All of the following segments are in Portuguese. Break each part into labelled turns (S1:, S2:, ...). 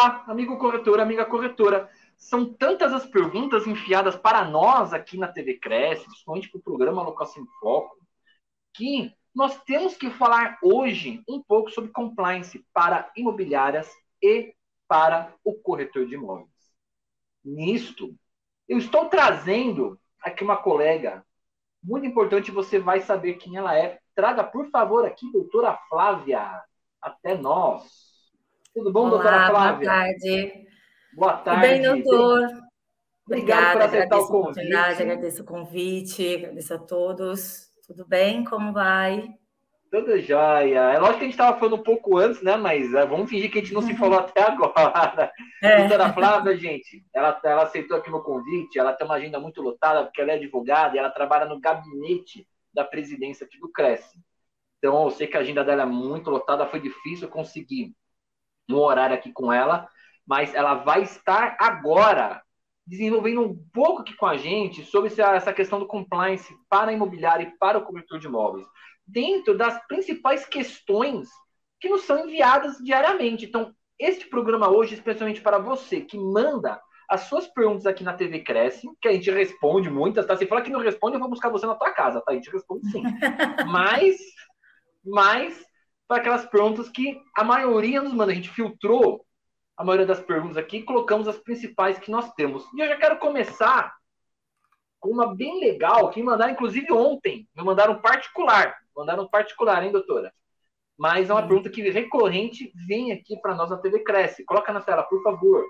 S1: Amigo corretor, amiga corretora. São tantas as perguntas enfiadas para nós aqui na TV Cresce, principalmente para o programa Locação em Foco, que nós temos que falar hoje um pouco sobre compliance para imobiliárias e para o corretor de imóveis. Nisto, eu estou trazendo aqui uma colega muito importante, você vai saber quem ela é. Traga, por favor, aqui, doutora Flávia, até nós. Tudo bom,
S2: Olá,
S1: doutora Flávia?
S2: Boa tarde.
S1: Boa tarde.
S2: Tudo bem, doutor?
S1: Obrigado
S2: Obrigada,
S1: por aceitar o convite.
S2: agradeço o convite, agradeço a todos. Tudo bem? Como vai?
S1: Tudo jóia. É lógico que a gente estava falando um pouco antes, né? Mas é, vamos fingir que a gente não se falou até agora.
S2: É.
S1: Doutora Flávia, gente, ela, ela aceitou aqui meu convite, ela tem uma agenda muito lotada, porque ela é advogada e ela trabalha no gabinete da presidência aqui do Cresce. Então, eu sei que a agenda dela é muito lotada, foi difícil conseguir um horário aqui com ela, mas ela vai estar agora desenvolvendo um pouco aqui com a gente sobre essa questão do compliance para a imobiliária e para o cobertor de imóveis, dentro das principais questões que nos são enviadas diariamente. Então, este programa hoje, especialmente para você que manda as suas perguntas aqui na TV Cresce, que a gente responde muitas, tá? Se falar que não responde, eu vou buscar você na tua casa, tá? A gente responde sim. mas, mas, para aquelas perguntas que a maioria nos manda, a gente filtrou a maioria das perguntas aqui e colocamos as principais que nós temos. E eu já quero começar com uma bem legal, que me mandaram, inclusive, ontem. Me mandaram particular. Mandaram particular, hein, doutora? Mas é uma
S2: Sim.
S1: pergunta que recorrente vem aqui para nós na TV Cresce. Coloca na tela, por favor.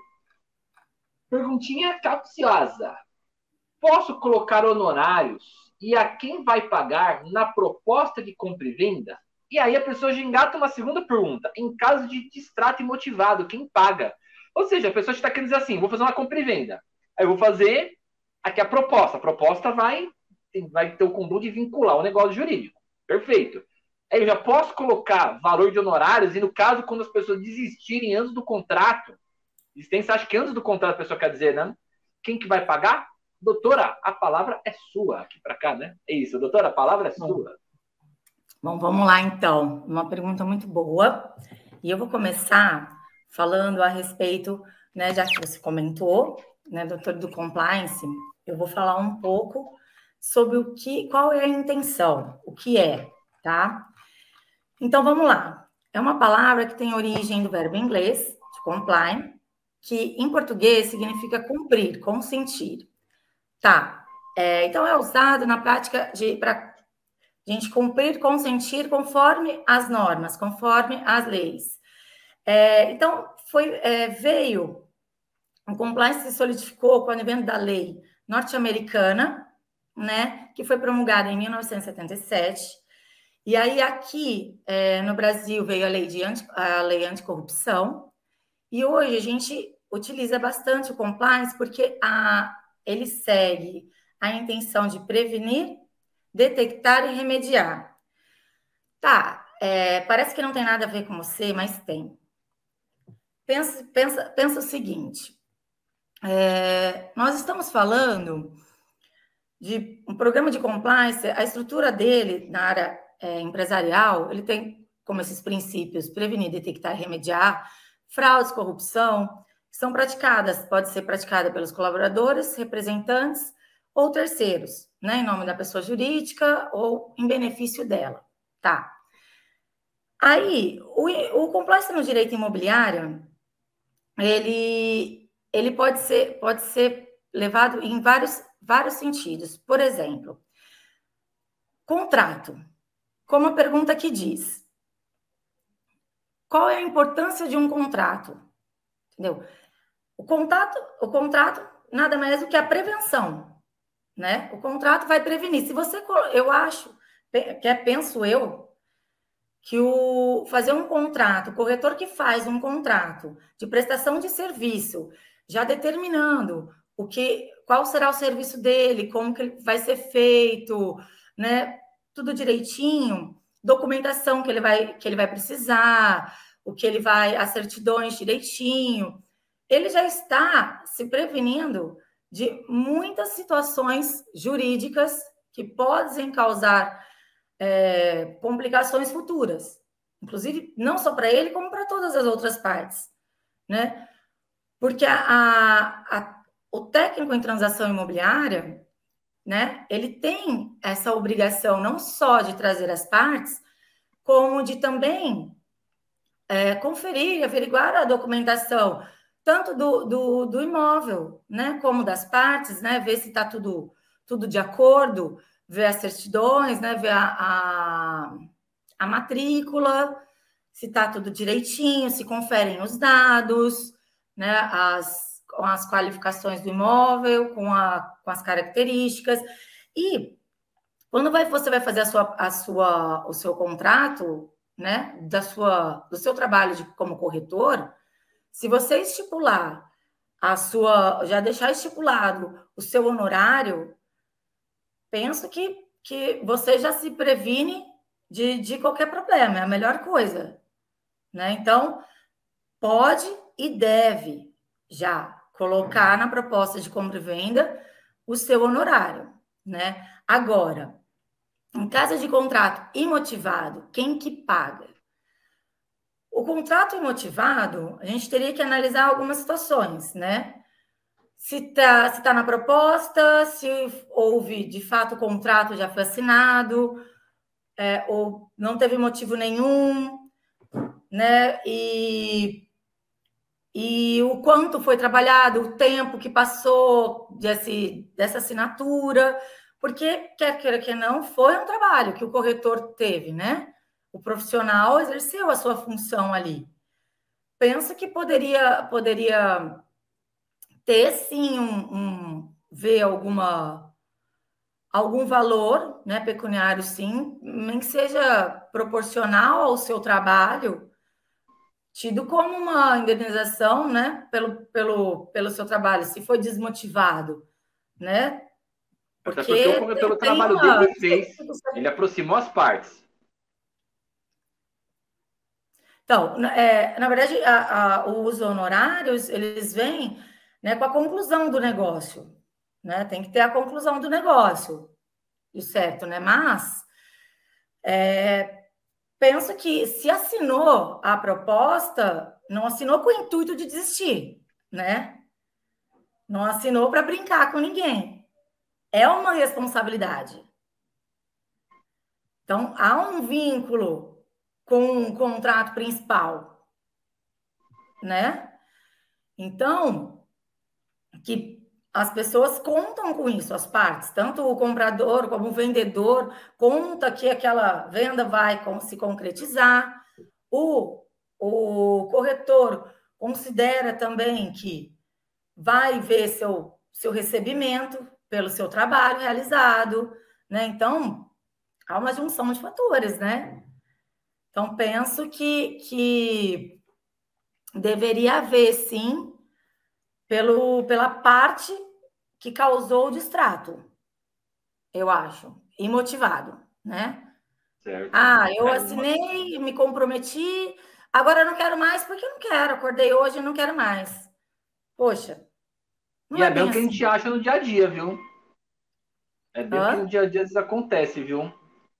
S1: Perguntinha capciosa. Posso colocar honorários e a quem vai pagar na proposta de compra e venda? E aí a pessoa já engata uma segunda pergunta. Em caso de distrato imotivado, quem paga? Ou seja, a pessoa está querendo dizer assim, vou fazer uma compra e venda. Aí eu vou fazer aqui a proposta. A proposta vai, vai ter o condom de vincular o negócio jurídico. Perfeito. Aí eu já posso colocar valor de honorários e no caso, quando as pessoas desistirem antes do contrato, existência, acho que antes do contrato a pessoa quer dizer, né? Quem que vai pagar? Doutora, a palavra é sua. Aqui para cá, né? É isso, doutora, a palavra é sua.
S2: Bom, vamos lá então. Uma pergunta muito boa. E eu vou começar falando a respeito, né, já que você comentou, né, doutor do compliance, eu vou falar um pouco sobre o que, qual é a intenção, o que é, tá? Então vamos lá. É uma palavra que tem origem do verbo inglês, comply, que em português significa cumprir, consentir. Tá. É, então é usado na prática de para gente cumprir, consentir conforme as normas, conforme as leis. É, então, foi, é, veio, o compliance se solidificou com o advento da lei norte-americana, né, que foi promulgada em 1977, e aí aqui é, no Brasil veio a lei, de anti, a lei anticorrupção, e hoje a gente utiliza bastante o compliance porque a, ele segue a intenção de prevenir, detectar e remediar. Tá, é, parece que não tem nada a ver com você, mas tem. Pensa, pensa, pensa o seguinte: é, nós estamos falando de um programa de compliance, a estrutura dele na área é, empresarial, ele tem como esses princípios prevenir, detectar e remediar fraudes, corrupção, são praticadas, pode ser praticada pelos colaboradores, representantes ou terceiros, né, em nome da pessoa jurídica ou em benefício dela, tá? Aí, o, o compliance no direito imobiliário, ele, ele pode ser, pode ser levado em vários, vários sentidos. Por exemplo, contrato, como a pergunta que diz, qual é a importância de um contrato? Entendeu? O contrato, o contrato nada mais do que a prevenção, né? O contrato vai prevenir. Se você, eu acho, que é, penso eu, que o fazer um contrato, o corretor que faz um contrato de prestação de serviço, já determinando o que, qual será o serviço dele, como que ele vai ser feito, né? Tudo direitinho, documentação que ele vai que ele vai precisar, o que ele vai, as certidões direitinho. Ele já está se prevenindo de muitas situações jurídicas que podem causar é, complicações futuras, inclusive não só para ele, como para todas as outras partes, né? Porque a, a, a, o técnico em transação imobiliária, né, ele tem essa obrigação não só de trazer as partes, como de também é, conferir, averiguar a documentação, tanto do, do, do, imóvel, né, como das partes, né, ver se está tudo, tudo de acordo, ver as certidões, né, ver a, a, a matrícula, se está tudo direitinho, se conferem os dados, né, as, com as qualificações do imóvel, com, a, com as características. E quando vai, você vai fazer a sua, a sua, o seu contrato, né, da sua, do seu trabalho de, como corretor, se você estipular a sua, já deixar estipulado o seu honorário, penso que, que você já se previne de, de qualquer problema, é a melhor coisa. Né? Então, pode e deve já colocar na proposta de compra e venda o seu honorário. Né? Agora, em caso de contrato imotivado, quem que paga? O contrato imotivado, a gente teria que analisar algumas situações, né? Se está se tá na proposta, se houve de fato o contrato já foi assinado, é, ou não teve motivo nenhum, né? E, e o quanto foi trabalhado, o tempo que passou desse, dessa assinatura, porque quer queira que não, foi um trabalho que o corretor teve, né? O profissional exerceu a sua função ali. Penso que poderia, poderia ter sim um, um ver alguma algum valor, né, pecuniário sim, nem que seja proporcional ao seu trabalho, tido como uma indenização, né, pelo, pelo, pelo seu trabalho, se foi desmotivado, né?
S1: Porque, Até porque pelo trabalho uma... dele fez, ele aproximou as partes.
S2: Então, é, na verdade, a, a, os honorários, eles vêm né, com a conclusão do negócio. Né? Tem que ter a conclusão do negócio, certo, né? Mas é, penso que se assinou a proposta, não assinou com o intuito de desistir, né? Não assinou para brincar com ninguém. É uma responsabilidade. Então, há um vínculo com um contrato principal, né? Então, que as pessoas contam com isso, as partes, tanto o comprador como o vendedor conta que aquela venda vai se concretizar. O, o corretor considera também que vai ver seu, seu recebimento pelo seu trabalho realizado, né? Então, há uma junção de fatores, né? Então, penso que, que deveria haver, sim, pelo, pela parte que causou o distrato, eu acho, imotivado, né? Certo. Ah, eu assinei, me comprometi, agora eu não quero mais porque eu não quero, acordei hoje e não quero mais. Poxa.
S1: e é, é bem o que a gente assim. acha no dia a dia, viu? É bem o que no dia a dia isso acontece, viu?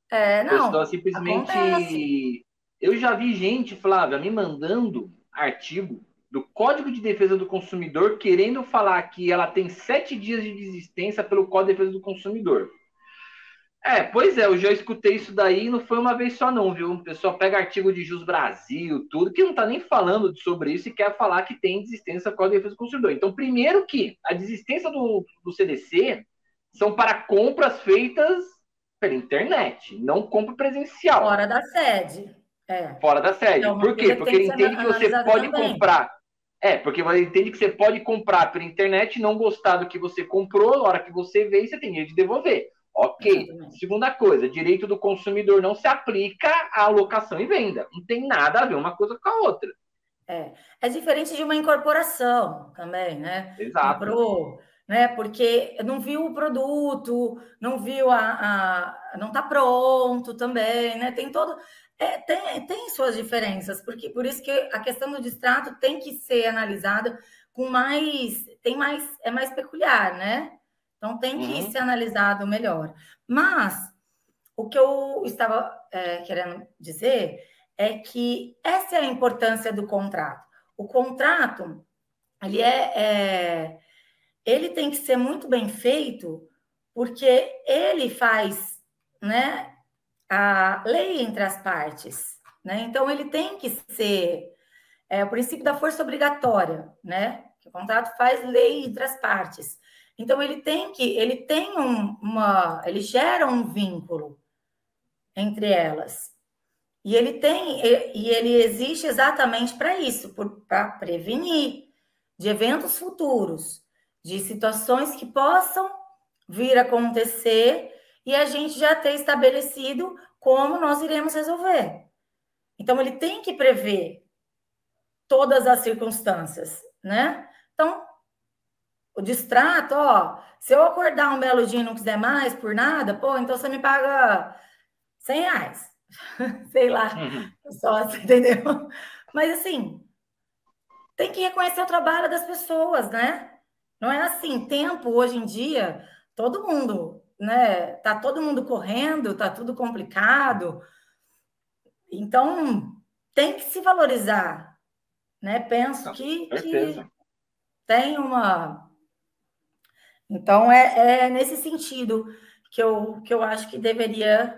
S2: É, não. A pessoa
S1: simplesmente. Acontece. Eu já vi gente, Flávia, me mandando artigo do Código de Defesa do Consumidor querendo falar que ela tem sete dias de desistência pelo Código de Defesa do Consumidor. É, pois é, eu já escutei isso daí, não foi uma vez só não, viu? O pessoal pega artigo de Jus Brasil, tudo, que não tá nem falando sobre isso e quer falar que tem desistência do Código de Defesa do Consumidor. Então, primeiro que a desistência do, do CDC são para compras feitas pela internet, não compra presencial.
S2: Fora da sede.
S1: É. Fora da sede. É Por quê? Porque ele entende que você pode também. comprar. É, porque ele entende que você pode comprar pela internet, não gostar do que você comprou, na hora que você vê, você tem direito de devolver. Ok. Exatamente. Segunda coisa, direito do consumidor não se aplica à locação e venda. Não tem nada a ver uma coisa com a outra.
S2: É, é diferente de uma incorporação também, né?
S1: Exato.
S2: Comprou né? Porque não viu o produto, não viu a, a não está pronto também, né? Tem todo é, tem, tem suas diferenças, porque por isso que a questão do distrato tem que ser analisada com mais tem mais é mais peculiar, né? Então tem que uhum. ser analisado melhor. Mas o que eu estava é, querendo dizer é que essa é a importância do contrato. O contrato ele é, é, ele tem que ser muito bem feito, porque ele faz, né, a lei entre as partes, né? Então ele tem que ser é, o princípio da força obrigatória, né? O contrato faz lei entre as partes. Então ele tem que, ele tem um, uma, ele gera um vínculo entre elas. E ele tem, e ele existe exatamente para isso, para prevenir de eventos futuros, de situações que possam vir a acontecer e a gente já ter estabelecido como nós iremos resolver. Então, ele tem que prever todas as circunstâncias, né? Então, o distrato, ó, se eu acordar um belo dia e não quiser mais por nada, pô, então você me paga 100 reais. Sei lá, uhum. só, entendeu? Mas assim, tem que reconhecer o trabalho das pessoas, né? Não é assim, tempo hoje em dia, todo mundo, né? Tá todo mundo correndo, tá tudo complicado. Então, tem que se valorizar, né? Penso que, que tem uma então, é, é, nesse sentido que eu, que eu acho que deveria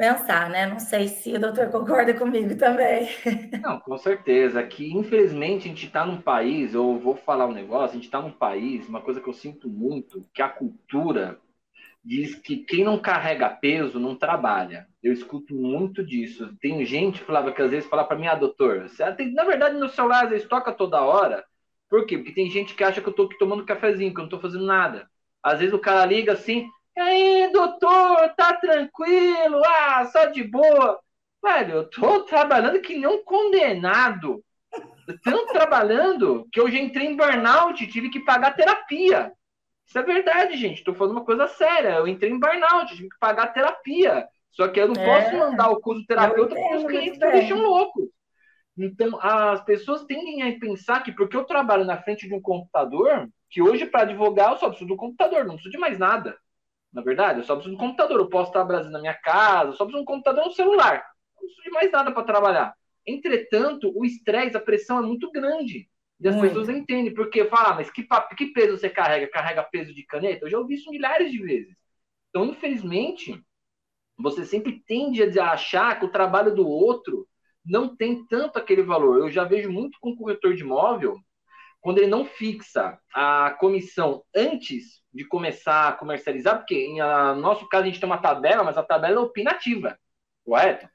S2: pensar, né? Não sei se o doutor concorda comigo também.
S1: Não, com certeza. Que infelizmente a gente está num país, eu vou falar um negócio, a gente está num país, uma coisa que eu sinto muito, que a cultura diz que quem não carrega peso não trabalha. Eu escuto muito disso. Tem gente, falava que às vezes fala para mim, ah, doutor, você tem, na verdade no celular às vezes toca toda hora. Por quê? Porque tem gente que acha que eu aqui tomando cafezinho, que eu não tô fazendo nada. Às vezes o cara liga assim, e aí, doutor, tá tranquilo? Ah, só de boa. Velho, eu tô trabalhando que nem um condenado. Tanto trabalhando que eu já entrei em burnout, tive que pagar terapia. Isso é verdade, gente. Tô falando uma coisa séria. Eu entrei em burnout, tive que pagar terapia. Só que eu não é, posso mandar o curso terapeuta porque os clientes me deixam loucos. Então, as pessoas tendem a pensar que porque eu trabalho na frente de um computador, que hoje para advogar eu só preciso do computador, não preciso de mais nada. Na verdade, eu só preciso de um computador. Eu posso estar Brasil na minha casa, eu só preciso de um computador no celular. Não preciso de mais nada para trabalhar. Entretanto, o estresse, a pressão é muito grande. E as muito. pessoas não entendem, porque fala, ah, mas que, que peso você carrega? Carrega peso de caneta? Eu já ouvi isso milhares de vezes. Então, infelizmente, você sempre tende a achar que o trabalho do outro não tem tanto aquele valor. Eu já vejo muito com corretor de imóvel, quando ele não fixa a comissão antes de começar a comercializar, porque no nosso caso a gente tem uma tabela, mas a tabela é opinativa, correto?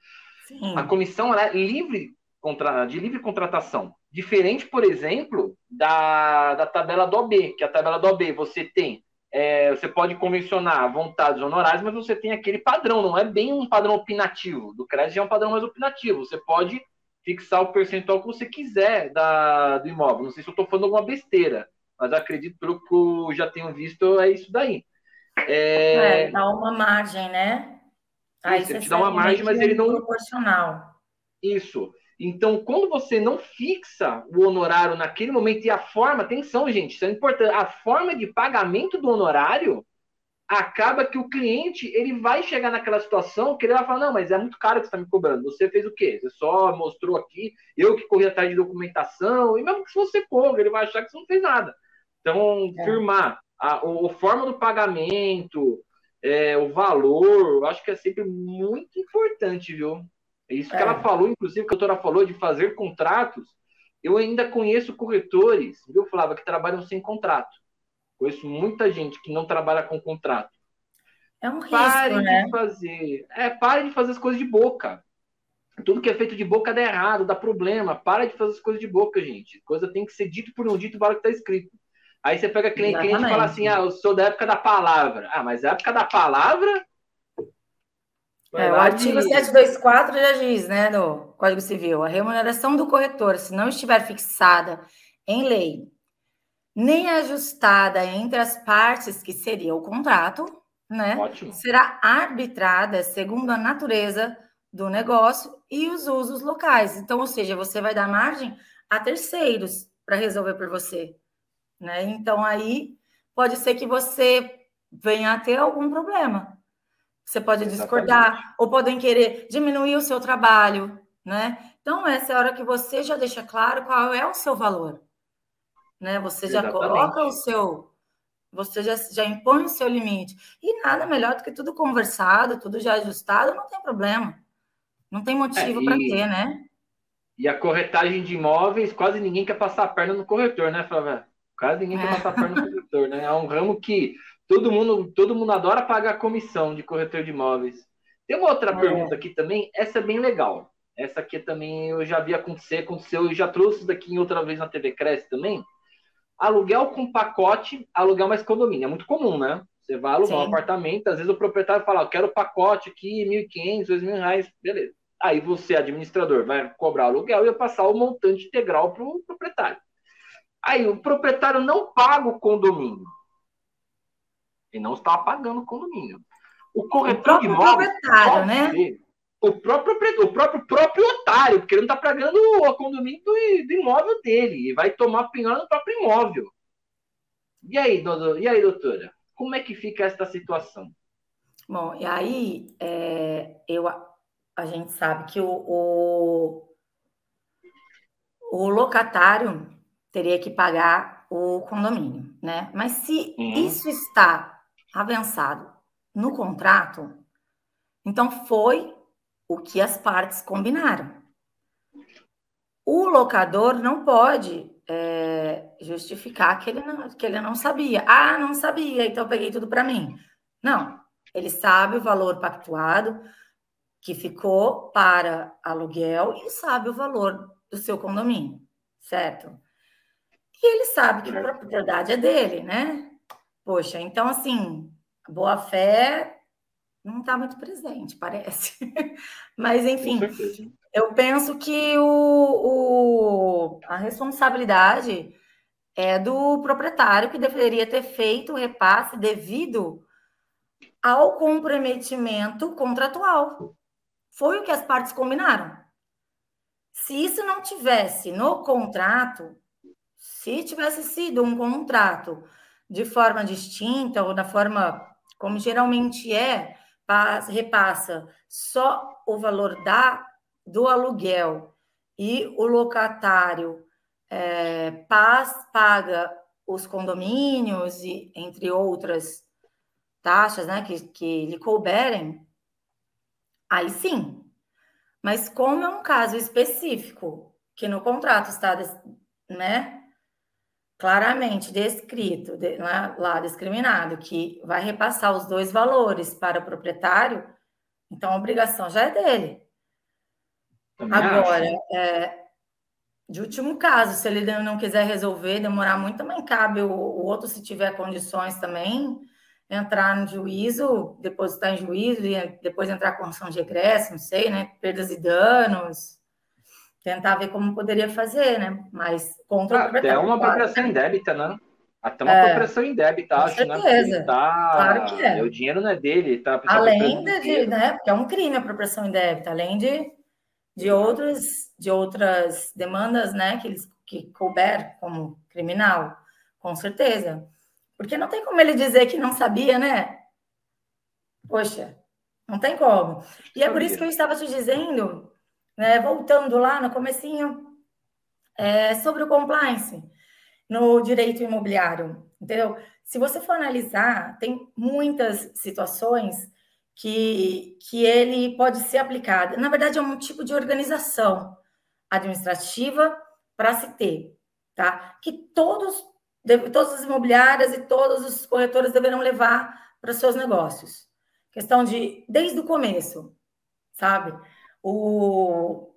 S1: Sim. A comissão é livre contra, de livre contratação. Diferente, por exemplo, da, da tabela do OB, que a tabela do OB você tem é, você pode convencionar vontades honorárias, mas você tem aquele padrão, não é bem um padrão opinativo. Do crédito é um padrão mais opinativo. Você pode fixar o percentual que você quiser da, do imóvel. Não sei se eu estou falando alguma besteira, mas acredito pelo que eu já tenho visto, é isso daí.
S2: É, é dá uma margem, né?
S1: Aí isso, você te dá uma margem, mas ele não.
S2: Proporcional.
S1: Isso. Então, quando você não fixa o honorário naquele momento e a forma, atenção, gente, isso é importante, a forma de pagamento do honorário acaba que o cliente ele vai chegar naquela situação que ele vai falar, não, mas é muito caro que você está me cobrando. Você fez o quê? Você só mostrou aqui, eu que corri atrás de documentação, e mesmo que você corra, ele vai achar que você não fez nada. Então, é. firmar a, a, a, forma do pagamento, é, o valor, eu acho que é sempre muito importante, viu? Isso é. que ela falou, inclusive, que a doutora falou de fazer contratos. Eu ainda conheço corretores, viu, Flávia, que trabalham sem contrato. Conheço muita gente que não trabalha com contrato.
S2: É um risco,
S1: pare
S2: né?
S1: de fazer. É, pare de fazer as coisas de boca. Tudo que é feito de boca dá errado, dá problema. Para de fazer as coisas de boca, gente. Coisa tem que ser dito por um dito, vale o que está escrito. Aí você pega cliente, cliente e fala assim: ah, eu sou da época da palavra. Ah, mas a época da palavra
S2: é, o artigo 724 já diz, né, no Código Civil, a remuneração do corretor, se não estiver fixada em lei, nem ajustada entre as partes que seria o contrato, né, Ótimo. será arbitrada segundo a natureza do negócio e os usos locais. Então, ou seja, você vai dar margem a terceiros para resolver por você, né? Então aí pode ser que você venha a ter algum problema. Você pode discordar, ou podem querer diminuir o seu trabalho, né? Então, essa é a hora que você já deixa claro qual é o seu valor. Né? Você já Exatamente. coloca o seu. Você já, já impõe o seu limite. E nada melhor do que tudo conversado, tudo já ajustado, não tem problema. Não tem motivo é, para ter, né?
S1: E a corretagem de imóveis, quase ninguém quer passar a perna no corretor, né, Flávia? Quase ninguém quer é. passar perna no corretor, né? É um ramo que todo mundo, todo mundo adora pagar comissão de corretor de imóveis. Tem uma outra é. pergunta aqui também, essa é bem legal. Essa aqui também eu já vi acontecer, aconteceu, e já trouxe isso daqui outra vez na TV Cresce também. Aluguel com pacote, aluguel mais condomínio. É muito comum, né? Você vai alugar Sim. um apartamento, às vezes o proprietário fala, eu quero pacote aqui, 1.500, 2.000 reais, beleza. Aí você, administrador, vai cobrar aluguel e vai passar o montante integral para o proprietário. Aí o proprietário não paga o condomínio. Ele não está pagando o condomínio. O corretor o de imóveis. Proprietário, né? O próprio, o próprio proprietário, porque ele não está pagando o condomínio do, do, imóvel dele. E vai tomar penhora no próprio imóvel. E aí, doutor, e aí, doutora? Como é que fica esta situação?
S2: Bom, e aí é, eu, a gente sabe que o, o, o locatário teria que pagar o condomínio, né? Mas se uhum. isso está avançado no contrato, então foi o que as partes combinaram. O locador não pode é, justificar que ele, não, que ele não sabia. Ah, não sabia, então peguei tudo para mim. Não, ele sabe o valor pactuado que ficou para aluguel e sabe o valor do seu condomínio, certo? E ele sabe que a propriedade é dele, né? Poxa, então assim, boa fé não está muito presente, parece. Mas, enfim, eu penso que o, o, a responsabilidade é do proprietário que deveria ter feito o repasse devido ao comprometimento contratual. Foi o que as partes combinaram. Se isso não tivesse no contrato, se tivesse sido um contrato de forma distinta ou da forma como geralmente é, repassa só o valor da, do aluguel e o locatário é, paz, paga os condomínios e entre outras taxas né, que, que lhe couberem, aí sim. Mas como é um caso específico, que no contrato está né, claramente descrito, de, lá, lá, discriminado, que vai repassar os dois valores para o proprietário, então a obrigação já é dele. Também Agora, é, de último caso, se ele não quiser resolver, demorar muito, também cabe o, o outro, se tiver condições também, entrar no juízo, depositar em juízo e depois entrar com ação de regresso, não sei, né? Perdas e danos tentar ver como poderia fazer, né? Mas contra
S1: ah, Até uma apropriação indébita, né? Até uma é, apropriação indébita, acho,
S2: certeza. né? Certeza.
S1: Tá... Claro que é. O dinheiro não é dele, tá?
S2: Além de, né? Porque é um crime a apropriação indébita, além de, de outras de outras demandas, né? Que eles que couber como criminal, com certeza. Porque não tem como ele dizer que não sabia, né? Poxa, não tem como. E é por isso que eu estava te dizendo né? Voltando lá no comecinho, é, sobre o compliance no direito imobiliário, entendeu? Se você for analisar, tem muitas situações que, que ele pode ser aplicado. Na verdade, é um tipo de organização administrativa para se ter, tá? Que todos, todas as imobiliárias e todos os corretores deverão levar para seus negócios. Questão de, desde o começo, sabe? O...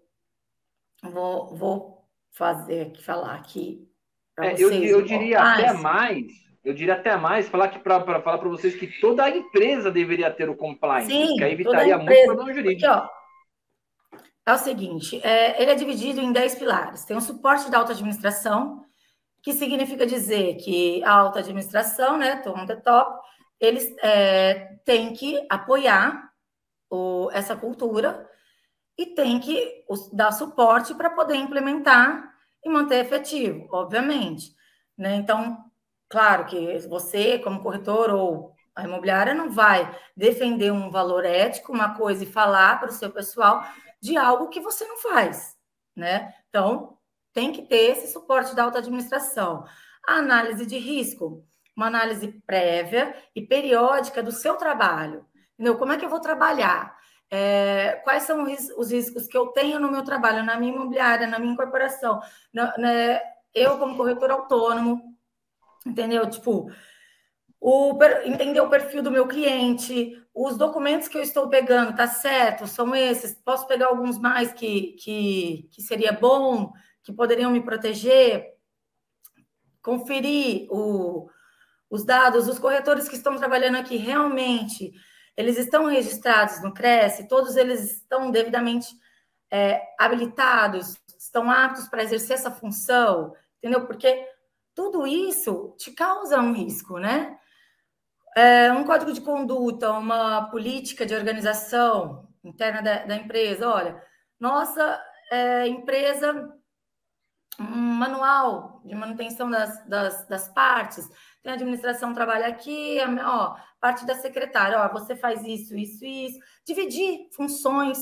S2: Vou, vou fazer aqui, falar aqui.
S1: É, eu, eu diria até mais, eu diria até mais, falar que para falar para vocês que toda a empresa deveria ter o compliance, Sim, que aí evitaria muito problema jurídico. Porque,
S2: ó, é o seguinte, é, ele é dividido em 10 pilares. Tem o suporte da alta administração, que significa dizer que a alta administração, né, tom the top, eles é, têm que apoiar o, essa cultura e tem que dar suporte para poder implementar e manter efetivo, obviamente. Né? Então, claro que você, como corretor ou a imobiliária, não vai defender um valor ético, uma coisa, e falar para o seu pessoal de algo que você não faz. né? Então, tem que ter esse suporte da alta administração. A análise de risco, uma análise prévia e periódica do seu trabalho. Entendeu? Como é que eu vou trabalhar? É, quais são os riscos que eu tenho no meu trabalho, na minha imobiliária, na minha incorporação, na, né, eu como corretor autônomo, entendeu? Tipo, o, entender o perfil do meu cliente, os documentos que eu estou pegando, tá certo? São esses? Posso pegar alguns mais que, que, que seria bom, que poderiam me proteger? Conferir o, os dados, os corretores que estão trabalhando aqui realmente, eles estão registrados no CRES, todos eles estão devidamente é, habilitados, estão aptos para exercer essa função, entendeu? Porque tudo isso te causa um risco, né? É, um código de conduta, uma política de organização interna da, da empresa. Olha, nossa é, empresa, um manual de manutenção das, das, das partes, a administração trabalha aqui, ó, parte da secretária, ó, você faz isso, isso, isso. Dividir funções,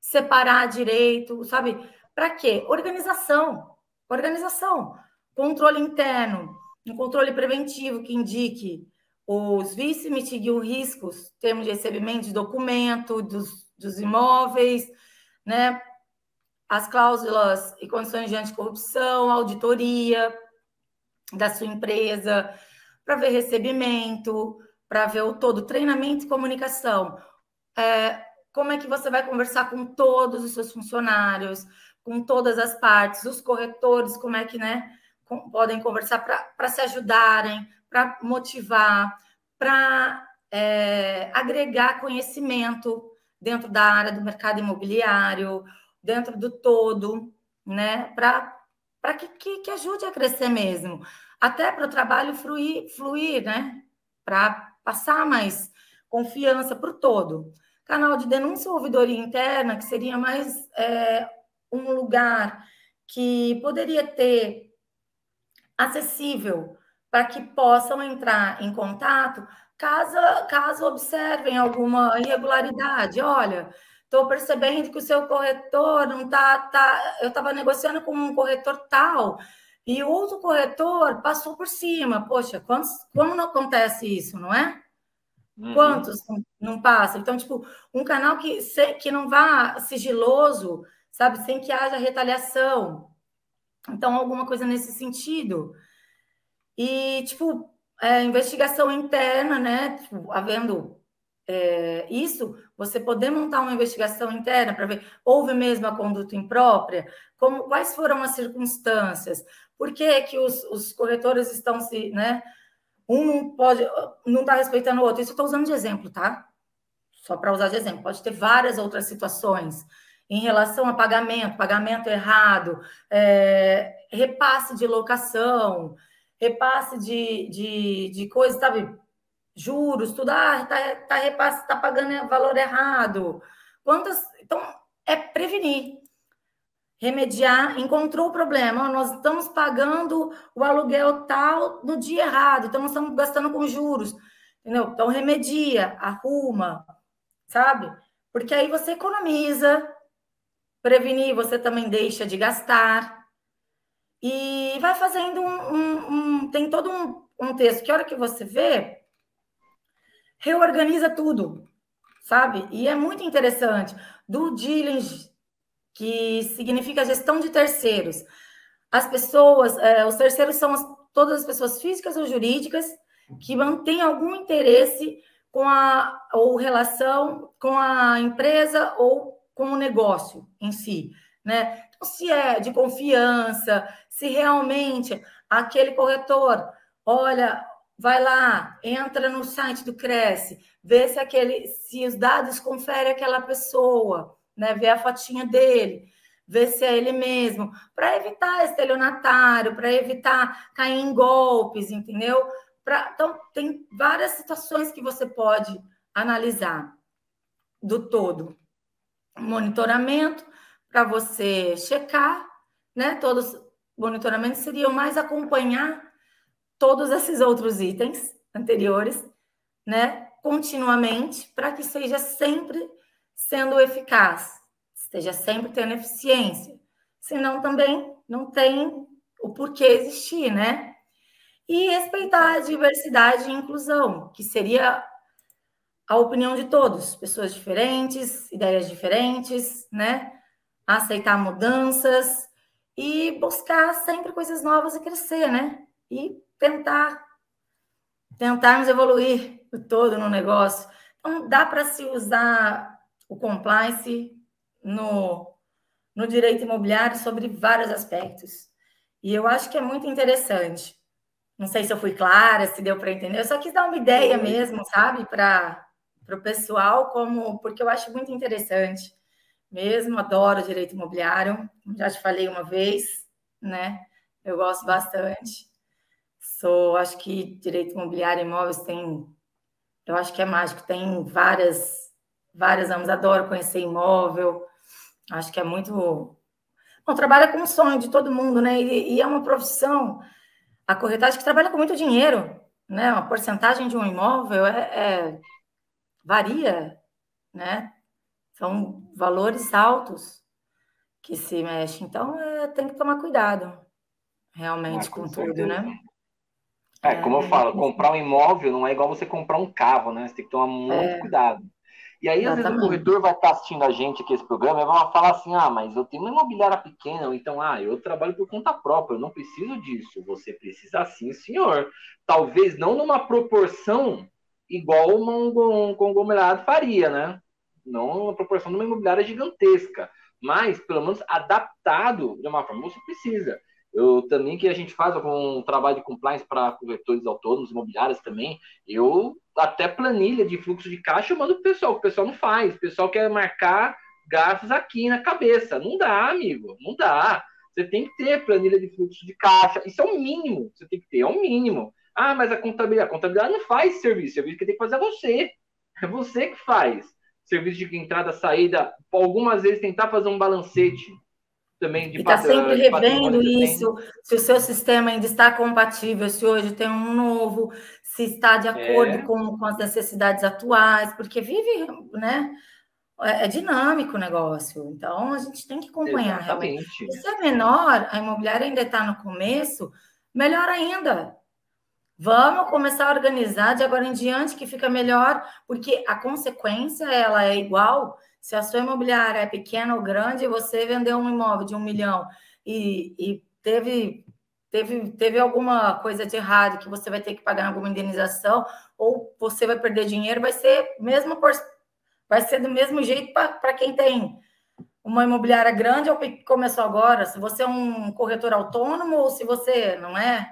S2: separar direito, sabe? Para quê? Organização. Organização. Controle interno, um controle preventivo que indique os vice mitigam riscos, termos de recebimento de documento dos, dos imóveis, né? As cláusulas e condições de anticorrupção, auditoria da sua empresa, para ver recebimento, para ver o todo, treinamento e comunicação. É, como é que você vai conversar com todos os seus funcionários, com todas as partes, os corretores, como é que, né? Com, podem conversar para se ajudarem, para motivar, para é, agregar conhecimento dentro da área do mercado imobiliário, dentro do todo, né? Para que, que, que, ajude a crescer mesmo. Até para o trabalho fluir, fluir, né? Para passar mais confiança para o todo. Canal de denúncia ou ouvidoria interna, que seria mais é, um lugar que poderia ter acessível para que possam entrar em contato caso, caso observem alguma irregularidade. Olha, estou percebendo que o seu corretor não está. Tá, eu estava negociando com um corretor tal e o outro corretor passou por cima. Poxa, quantos, como não acontece isso, não é? Uhum. Quantos não passam? Então, tipo, um canal que, que não vá sigiloso, sabe, sem que haja retaliação. Então, alguma coisa nesse sentido. E, tipo, é, investigação interna, né? Tipo, havendo é, isso, você poder montar uma investigação interna para ver houve mesmo a conduta imprópria, como quais foram as circunstâncias, por que, que os, os corretores estão se, né? Um pode, não está respeitando o outro. Isso eu estou usando de exemplo, tá? Só para usar de exemplo. Pode ter várias outras situações em relação a pagamento, pagamento errado, é, repasse de locação, repasse de, de, de coisas, sabe? Juros, tudo, ah, tá, tá repasse, tá pagando valor errado. Quantas. Então, é prevenir, remediar, encontrou o problema, nós estamos pagando o aluguel tal no dia errado, então nós estamos gastando com juros, entendeu? Então, remedia, arruma, sabe? Porque aí você economiza, prevenir, você também deixa de gastar, e vai fazendo um, um, um tem todo um, um texto que a hora que você vê, reorganiza tudo, sabe? E é muito interessante. Do diligence, que significa gestão de terceiros. As pessoas, é, os terceiros são as, todas as pessoas físicas ou jurídicas que mantêm algum interesse com a ou relação com a empresa ou com o negócio em si, né? Então, se é de confiança, se realmente aquele corretor, olha, vai lá, entra no site do Cresce, vê se aquele, se os dados confere aquela pessoa, né? Vê a fotinha dele, vê se é ele mesmo, para evitar estelionatário, para evitar cair em golpes, entendeu? Pra, então, tem várias situações que você pode analisar do todo. Monitoramento para você checar, né? Todos monitoramento seria mais acompanhar todos esses outros itens anteriores, né, continuamente, para que seja sempre sendo eficaz, esteja sempre tendo eficiência, senão também não tem o porquê existir, né? E respeitar a diversidade e inclusão, que seria a opinião de todos, pessoas diferentes, ideias diferentes, né? Aceitar mudanças e buscar sempre coisas novas e crescer, né? E tentar tentarmos evoluir o todo no negócio. Então, dá para se usar o compliance no, no direito imobiliário sobre vários aspectos. E eu acho que é muito interessante. Não sei se eu fui clara, se deu para entender. Eu só quis dar uma ideia mesmo, sabe, para o pessoal, como porque eu acho muito interessante. Mesmo adoro direito imobiliário, já te falei uma vez, né? Eu gosto bastante. Sou, acho que direito imobiliário e imóveis tem, eu acho que é mágico, tem várias, várias anos, adoro conhecer imóvel, acho que é muito. Bom, trabalha com o sonho de todo mundo, né? E, e é uma profissão, a corretagem que trabalha com muito dinheiro, né? A porcentagem de um imóvel é, é varia, né? São valores altos que se mexem. Então, é, tem que tomar cuidado, realmente, ah, com, com tudo, né?
S1: É, como eu é, falo, comprar um imóvel não é igual você comprar um carro, né? Você tem que tomar muito é. cuidado. E aí, às vezes, o corretor vai estar assistindo a gente aqui esse programa e vai falar assim: ah, mas eu tenho uma imobiliária pequena, então, ah, eu trabalho por conta própria, eu não preciso disso. Você precisa sim, senhor. Talvez não numa proporção igual um, um conglomerado faria, né? Não numa proporção de uma imobiliária gigantesca, mas pelo menos adaptado de uma forma você precisa. Eu também, que a gente faz algum trabalho de compliance para corretores autônomos, imobiliários também, eu até planilha de fluxo de caixa eu mando pro pessoal, o pessoal não faz. O pessoal quer marcar gastos aqui na cabeça. Não dá, amigo, não dá. Você tem que ter planilha de fluxo de caixa. Isso é o mínimo. Você tem que ter, é o mínimo. Ah, mas a contabilidade, a contabilidade não faz serviço. O serviço que tem que fazer é você. É você que faz. Serviço de entrada, saída. Algumas vezes tentar fazer um balancete também de
S2: está sempre revendo isso, se o seu sistema ainda está compatível, se hoje tem um novo, se está de acordo é. com, com as necessidades atuais, porque vive, né? É, é dinâmico o negócio, então a gente tem que acompanhar Exatamente. realmente. se é menor, a imobiliária ainda está no começo, melhor ainda. Vamos começar a organizar de agora em diante que fica melhor, porque a consequência ela é igual se a sua imobiliária é pequena ou grande, você vendeu um imóvel de um milhão e, e teve, teve, teve alguma coisa de errado que você vai ter que pagar alguma indenização, ou você vai perder dinheiro, vai ser mesmo por, vai ser do mesmo jeito para quem tem uma imobiliária grande ou começou agora, se você é um corretor autônomo ou se você não é,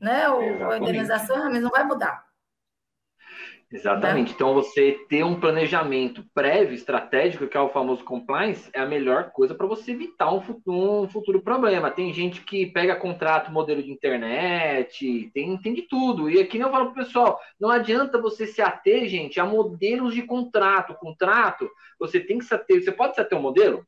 S2: né? Ou a indenização, mas não vai mudar.
S1: Exatamente. Né? Então, você ter um planejamento prévio, estratégico, que é o famoso compliance, é a melhor coisa para você evitar um futuro, um futuro, problema. Tem gente que pega contrato, modelo de internet, tem, tem de tudo. E aqui eu falo para o pessoal: não adianta você se ater, gente, a modelos de contrato. Contrato, você tem que se ater. Você pode se ater um modelo?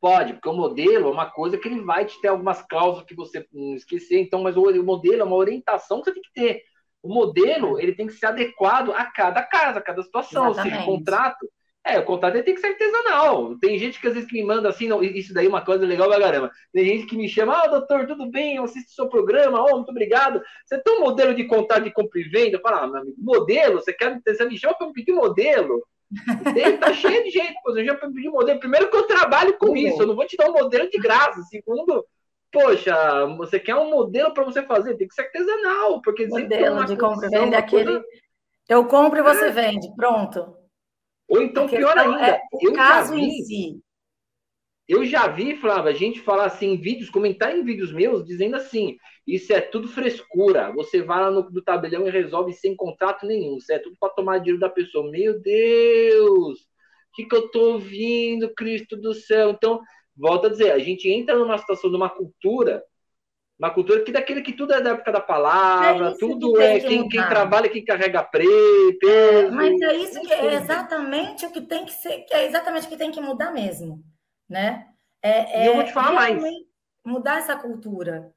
S1: Pode, porque o modelo é uma coisa que ele vai te ter algumas cláusulas que você não esquecer. Então, mas o modelo é uma orientação que você tem que ter. O modelo ele tem que ser adequado a cada casa, a cada situação. Exatamente. Ou seja, o contrato. É, o contrato ele tem que ser artesanal. Tem gente que às vezes que me manda assim, não, isso daí é uma coisa legal pra caramba. Tem gente que me chama, ah, doutor, tudo bem, eu assisto seu programa, oh, muito obrigado. Você tem um modelo de contrato de compra e venda? Fala, ah, meu amigo, modelo? Você quer você me chama para me pedir modelo? Tem, tá cheio de gente, pô, eu já pedi modelo. Primeiro que eu trabalho com isso, eu não vou te dar um modelo de graça. Segundo, poxa, você quer um modelo para você fazer, tem que ser artesanal, porque
S2: modelo de compra e venda aquele coisa... eu compro e você é. vende, pronto.
S1: Ou então pior ainda, é o caso vi, em si. Eu já vi, Flávia, a gente falar assim em vídeos, comentar em vídeos meus, dizendo assim: isso é tudo frescura. Você vai lá no do tabelião e resolve sem contrato nenhum. Isso é tudo para tomar dinheiro da pessoa. Meu Deus! O que, que eu tô ouvindo, Cristo do céu? Então, volto a dizer, a gente entra numa situação de uma cultura, uma cultura que daquele que tudo é da época da palavra, é tudo que é quem, quem, trabalha, quem carrega preto.
S2: É, mas é isso que é exatamente o que tem que ser, que é exatamente o que tem que mudar mesmo, né? É,
S1: e eu vou te falar mais.
S2: Mudar essa cultura.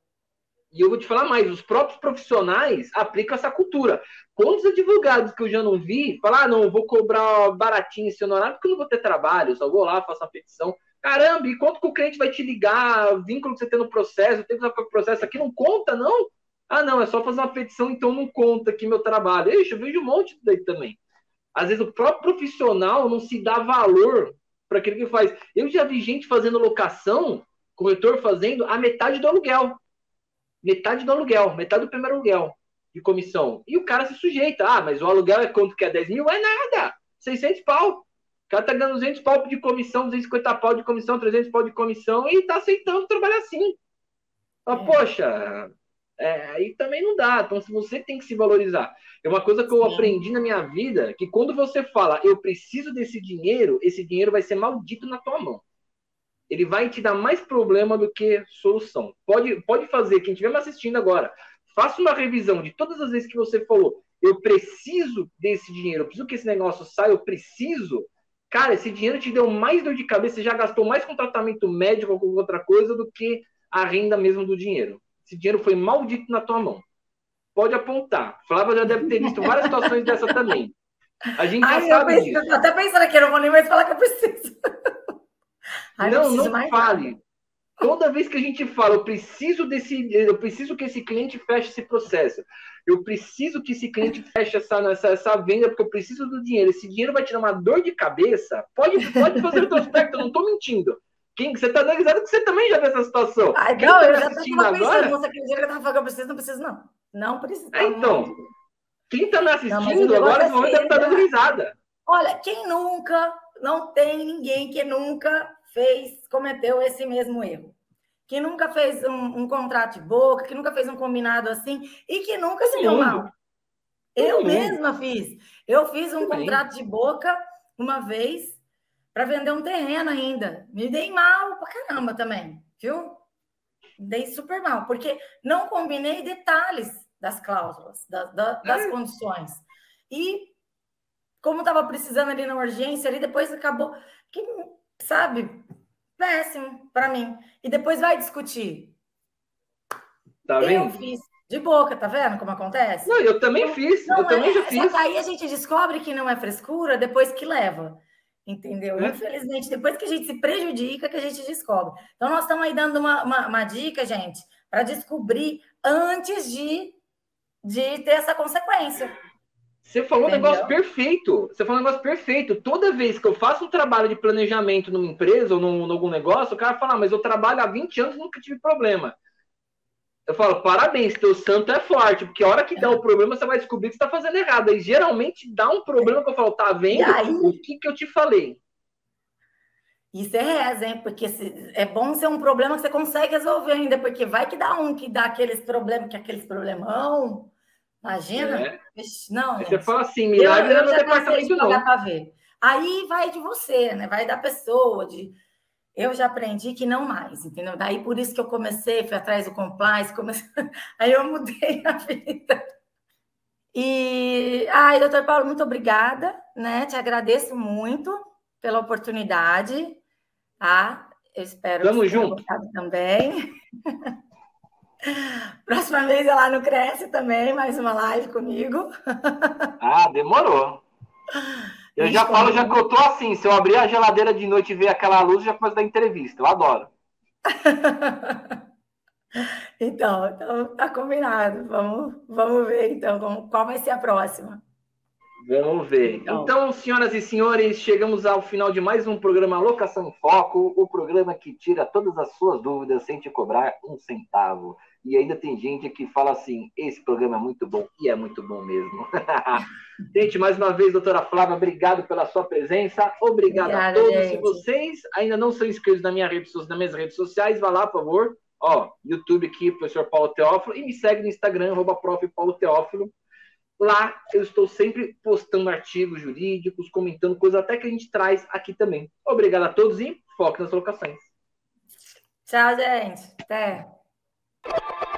S1: E eu vou te falar mais, os próprios profissionais aplicam essa cultura. Quantos advogados que eu já não vi falar, ah, não, vou cobrar baratinho esse honorário porque eu não vou ter trabalho, eu só vou lá, faço a petição. Caramba, e quanto que o cliente vai te ligar, o vínculo que você tem no processo, o tempo que você processo aqui não conta, não? Ah, não, é só fazer uma petição, então não conta aqui meu trabalho. Ixi, eu vejo um monte daí também. Às vezes o próprio profissional não se dá valor para aquilo que faz. Eu já vi gente fazendo locação, corretor fazendo a metade do aluguel. Metade do aluguel, metade do primeiro aluguel de comissão. E o cara se sujeita. Ah, mas o aluguel é quanto que é 10 mil? É nada. 600 pau cara tá ganhando 200 pau de comissão, 250 pau de comissão, 300 pau de comissão e tá aceitando trabalhar assim. Mas, é. Poxa, é, aí também não dá. Então, se você tem que se valorizar. É uma coisa que eu Sim. aprendi na minha vida, que quando você fala, eu preciso desse dinheiro, esse dinheiro vai ser maldito na tua mão. Ele vai te dar mais problema do que solução. Pode, pode fazer, quem estiver me assistindo agora, faça uma revisão de todas as vezes que você falou, eu preciso desse dinheiro, eu preciso que esse negócio saia, eu preciso. Cara, esse dinheiro te deu mais dor de cabeça, você já gastou mais com tratamento médico ou com outra coisa do que a renda mesmo do dinheiro. Esse dinheiro foi maldito na tua mão. Pode apontar. Flávia já deve ter visto várias situações dessa também. A gente Ai, já sabe
S2: disso. Tô até pensando que eu não vou nem mais falar que eu preciso.
S1: Ai, não, não, não fale. Toda vez que a gente fala, eu preciso desse, eu preciso que esse cliente feche esse processo. Eu preciso que esse cliente feche essa, essa, essa venda, porque eu preciso do dinheiro. Esse dinheiro vai tirar uma dor de cabeça. Pode, pode fazer o prospecto, eu não estou mentindo. Quem, você está analisando que você também já viu essa situação.
S2: Ai, não, tá eu já estava pensando, nossa, aquele dia que eu estava falando eu preciso, não preciso, não. Não preciso.
S1: É, então, quem está me assistindo não, agora, nesse momento, deve estar tá dando risada.
S2: Olha, quem nunca, não tem ninguém que nunca fez, cometeu esse mesmo erro. Que nunca fez um, um contrato de boca, que nunca fez um combinado assim e que nunca se deu mal. Eu mesma fiz. Eu fiz um contrato de boca uma vez para vender um terreno ainda. Me dei mal pra caramba também, viu? Dei super mal, porque não combinei detalhes das cláusulas, da, da, das é. condições. E como estava precisando ali na urgência, ali depois acabou que sabe? Péssimo para mim. E depois vai discutir.
S1: Tá vendo?
S2: Eu fiz de boca, tá vendo como acontece?
S1: Não, eu também fiz. Não, eu é, também já fiz.
S2: aí a gente descobre que não é frescura depois que leva. Entendeu? É. Infelizmente, depois que a gente se prejudica, que a gente descobre. Então, nós estamos aí dando uma, uma, uma dica, gente, para descobrir antes de, de ter essa consequência.
S1: Você falou Entendeu? um negócio perfeito. Você falou um negócio perfeito. Toda vez que eu faço um trabalho de planejamento numa empresa ou num, algum negócio, o cara fala, ah, mas eu trabalho há 20 anos e nunca tive problema. Eu falo, parabéns, teu santo é forte, porque a hora que dá o problema, você vai descobrir que você está fazendo errado. E geralmente dá um problema que eu falo, tá vendo o que, que eu te falei?
S2: Isso é reza, hein? Porque se, é bom ser um problema que você consegue resolver ainda, porque vai que dá um que dá aqueles problemas, que é aqueles problemão. Imagina? É. Não,
S1: Você fala assim, milagre eu, eu no departamento não.
S2: ver. Aí vai de você, né? Vai da pessoa, de eu já aprendi que não mais, entendeu? Daí por isso que eu comecei, fui atrás do compliance, comecei... aí eu mudei a vida. E, ai, doutor Paulo, muito obrigada, né? Te agradeço muito pela oportunidade, tá? Eu espero
S1: Tamo que junto.
S2: também. Próxima vez ela não cresce também, mais uma live comigo.
S1: Ah, demorou. Eu já falo, já que eu tô assim, se eu abrir a geladeira de noite e ver aquela luz, já começo a dar entrevista. Eu adoro.
S2: então, então, tá combinado. Vamos, vamos ver então qual vai ser a próxima.
S1: Vamos ver. Então, então, senhoras e senhores, chegamos ao final de mais um programa Locação em Foco, o programa que tira todas as suas dúvidas sem te cobrar um centavo. E ainda tem gente que fala assim: esse programa é muito bom, e é muito bom mesmo. gente, mais uma vez, doutora Flávia, obrigado pela sua presença. Obrigado Obrigada, a todos. Gente. Se vocês ainda não são inscritos na minha rede, nas minhas redes sociais, vá lá, por favor. Ó, YouTube aqui, professor Paulo Teófilo, e me segue no Instagram, arroba prof. Paulo Teófilo. Lá eu estou sempre postando artigos jurídicos, comentando coisas até que a gente traz aqui também. Obrigado a todos e foque nas locações.
S2: Tchau, gente. Até. you